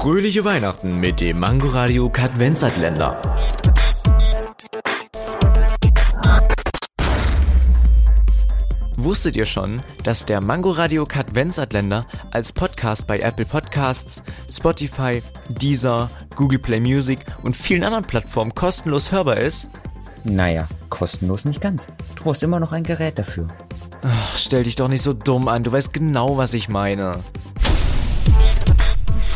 Fröhliche Weihnachten mit dem Mangoradio Kadvenzatländer. Wusstet ihr schon, dass der Mangoradio Kadvenzatländer als Podcast bei Apple Podcasts, Spotify, Deezer, Google Play Music und vielen anderen Plattformen kostenlos hörbar ist? Naja, kostenlos nicht ganz. Du brauchst immer noch ein Gerät dafür. Ach, stell dich doch nicht so dumm an, du weißt genau, was ich meine.